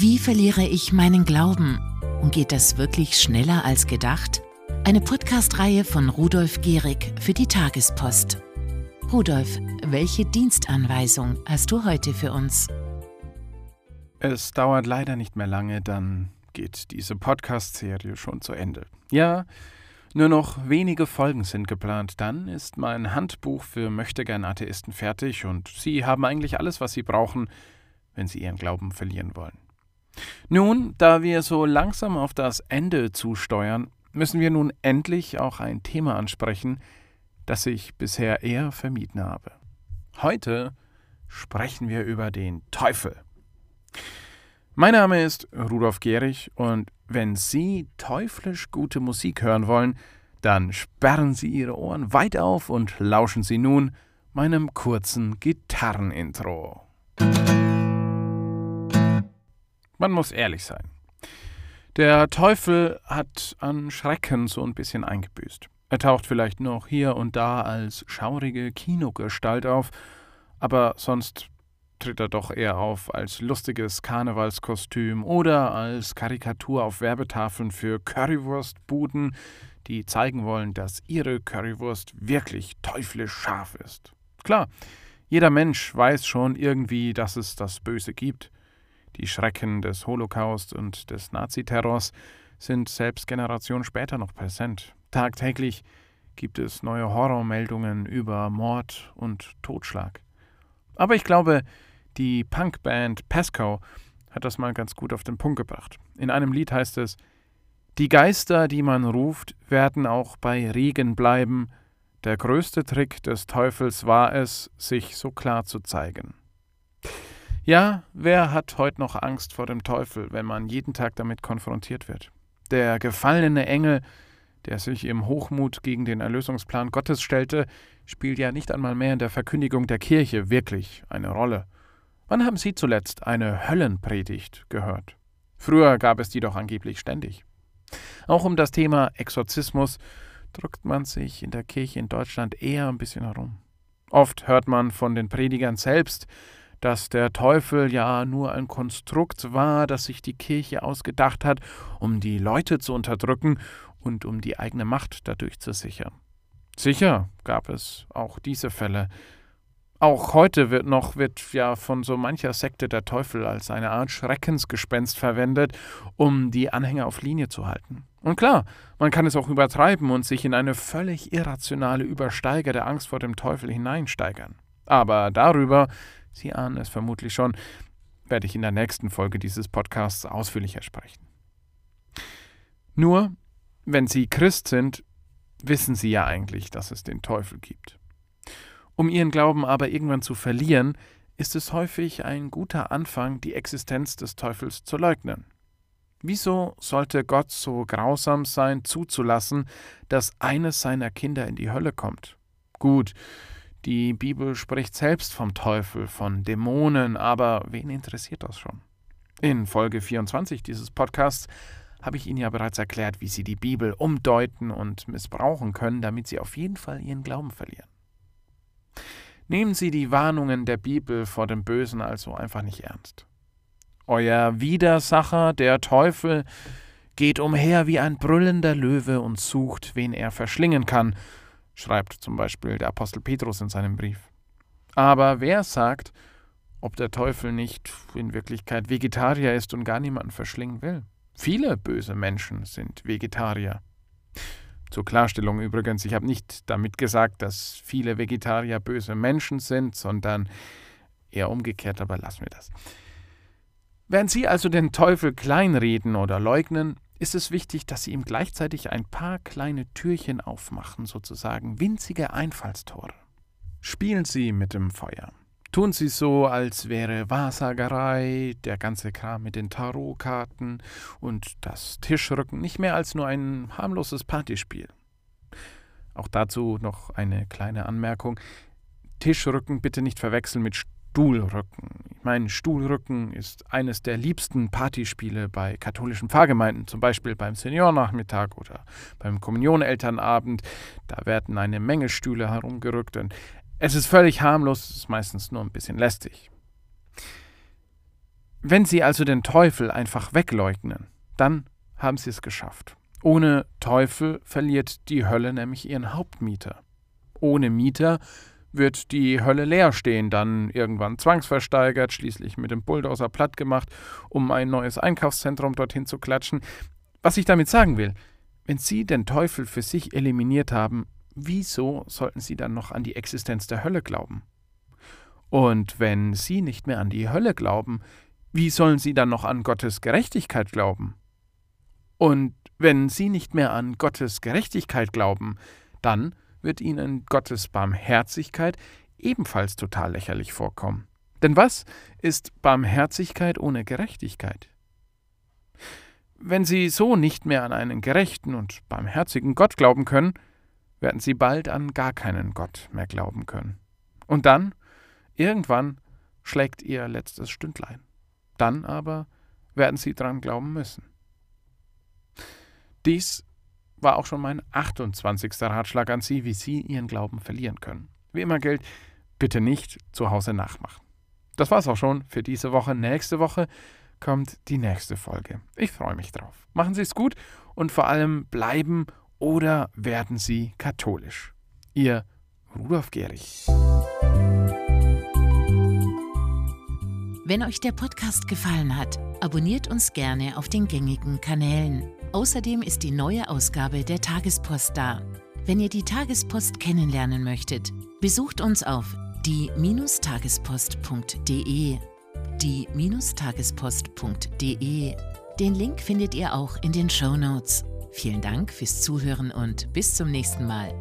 Wie verliere ich meinen Glauben? Und geht das wirklich schneller als gedacht? Eine Podcast-Reihe von Rudolf Gehrig für die Tagespost. Rudolf, welche Dienstanweisung hast du heute für uns? Es dauert leider nicht mehr lange, dann geht diese Podcast-Serie schon zu Ende. Ja, nur noch wenige Folgen sind geplant. Dann ist mein Handbuch für Möchtegern-Atheisten fertig und Sie haben eigentlich alles, was Sie brauchen, wenn Sie Ihren Glauben verlieren wollen. Nun, da wir so langsam auf das Ende zusteuern, müssen wir nun endlich auch ein Thema ansprechen, das ich bisher eher vermieden habe. Heute sprechen wir über den Teufel. Mein Name ist Rudolf Gehrig und wenn Sie teuflisch gute Musik hören wollen, dann sperren Sie Ihre Ohren weit auf und lauschen Sie nun meinem kurzen Gitarrenintro. Man muss ehrlich sein. Der Teufel hat an Schrecken so ein bisschen eingebüßt. Er taucht vielleicht noch hier und da als schaurige Kinogestalt auf, aber sonst tritt er doch eher auf als lustiges Karnevalskostüm oder als Karikatur auf Werbetafeln für Currywurstbuden, die zeigen wollen, dass ihre Currywurst wirklich teuflisch scharf ist. Klar, jeder Mensch weiß schon irgendwie, dass es das Böse gibt. Die Schrecken des Holocaust und des Naziterrors sind selbst Generationen später noch präsent. Tagtäglich gibt es neue Horrormeldungen über Mord und Totschlag. Aber ich glaube, die Punkband Pasco hat das mal ganz gut auf den Punkt gebracht. In einem Lied heißt es: Die Geister, die man ruft, werden auch bei Regen bleiben. Der größte Trick des Teufels war es, sich so klar zu zeigen. Ja, wer hat heute noch Angst vor dem Teufel, wenn man jeden Tag damit konfrontiert wird? Der gefallene Engel, der sich im Hochmut gegen den Erlösungsplan Gottes stellte, spielt ja nicht einmal mehr in der Verkündigung der Kirche wirklich eine Rolle. Wann haben Sie zuletzt eine Höllenpredigt gehört? Früher gab es die doch angeblich ständig. Auch um das Thema Exorzismus drückt man sich in der Kirche in Deutschland eher ein bisschen herum. Oft hört man von den Predigern selbst, dass der Teufel ja nur ein Konstrukt war, das sich die Kirche ausgedacht hat, um die Leute zu unterdrücken und um die eigene Macht dadurch zu sichern. Sicher gab es auch diese Fälle. Auch heute wird noch wird ja von so mancher Sekte der Teufel als eine Art Schreckensgespenst verwendet, um die Anhänger auf Linie zu halten. Und klar, man kann es auch übertreiben und sich in eine völlig irrationale Übersteiger der Angst vor dem Teufel hineinsteigern. Aber darüber Sie ahnen es vermutlich schon, werde ich in der nächsten Folge dieses Podcasts ausführlicher sprechen. Nur, wenn Sie Christ sind, wissen Sie ja eigentlich, dass es den Teufel gibt. Um Ihren Glauben aber irgendwann zu verlieren, ist es häufig ein guter Anfang, die Existenz des Teufels zu leugnen. Wieso sollte Gott so grausam sein, zuzulassen, dass eines seiner Kinder in die Hölle kommt? Gut, die Bibel spricht selbst vom Teufel, von Dämonen, aber wen interessiert das schon? In Folge 24 dieses Podcasts habe ich Ihnen ja bereits erklärt, wie Sie die Bibel umdeuten und missbrauchen können, damit Sie auf jeden Fall Ihren Glauben verlieren. Nehmen Sie die Warnungen der Bibel vor dem Bösen also einfach nicht ernst. Euer Widersacher, der Teufel, geht umher wie ein brüllender Löwe und sucht, wen er verschlingen kann, schreibt zum Beispiel der Apostel Petrus in seinem Brief. Aber wer sagt, ob der Teufel nicht in Wirklichkeit Vegetarier ist und gar niemanden verschlingen will? Viele böse Menschen sind Vegetarier. Zur Klarstellung übrigens, ich habe nicht damit gesagt, dass viele Vegetarier böse Menschen sind, sondern eher umgekehrt, aber lassen wir das. Während Sie also den Teufel kleinreden oder leugnen, ist es wichtig, dass Sie ihm gleichzeitig ein paar kleine Türchen aufmachen, sozusagen winzige Einfallstore. Spielen Sie mit dem Feuer. Tun Sie so, als wäre Wahrsagerei, der ganze Kram mit den Tarotkarten und das Tischrücken nicht mehr als nur ein harmloses Partyspiel. Auch dazu noch eine kleine Anmerkung. Tischrücken bitte nicht verwechseln mit Stuhlrücken. Ich meine, Stuhlrücken ist eines der liebsten Partyspiele bei katholischen Pfarrgemeinden, zum Beispiel beim Seniornachmittag oder beim Kommunionelternabend. Da werden eine Menge Stühle herumgerückt und es ist völlig harmlos, es ist meistens nur ein bisschen lästig. Wenn Sie also den Teufel einfach wegleugnen, dann haben Sie es geschafft. Ohne Teufel verliert die Hölle nämlich ihren Hauptmieter. Ohne Mieter wird die Hölle leer stehen, dann irgendwann zwangsversteigert, schließlich mit dem Bulldozer platt gemacht, um ein neues Einkaufszentrum dorthin zu klatschen. Was ich damit sagen will, wenn Sie den Teufel für sich eliminiert haben, wieso sollten Sie dann noch an die Existenz der Hölle glauben? Und wenn Sie nicht mehr an die Hölle glauben, wie sollen Sie dann noch an Gottes Gerechtigkeit glauben? Und wenn Sie nicht mehr an Gottes Gerechtigkeit glauben, dann wird Ihnen Gottes Barmherzigkeit ebenfalls total lächerlich vorkommen. Denn was ist Barmherzigkeit ohne Gerechtigkeit? Wenn Sie so nicht mehr an einen gerechten und barmherzigen Gott glauben können, werden Sie bald an gar keinen Gott mehr glauben können. Und dann, irgendwann, schlägt Ihr letztes Stündlein. Dann aber werden Sie dran glauben müssen. Dies war auch schon mein 28. Ratschlag an Sie, wie Sie Ihren Glauben verlieren können. Wie immer gilt, bitte nicht zu Hause nachmachen. Das war's auch schon für diese Woche. Nächste Woche kommt die nächste Folge. Ich freue mich drauf. Machen Sie es gut und vor allem bleiben oder werden Sie katholisch. Ihr Rudolf Gehrig. Wenn euch der Podcast gefallen hat, abonniert uns gerne auf den gängigen Kanälen. Außerdem ist die neue Ausgabe der Tagespost da. Wenn ihr die Tagespost kennenlernen möchtet, besucht uns auf die-tagespost.de. Die-tagespost.de. Den Link findet ihr auch in den Show Notes. Vielen Dank fürs Zuhören und bis zum nächsten Mal.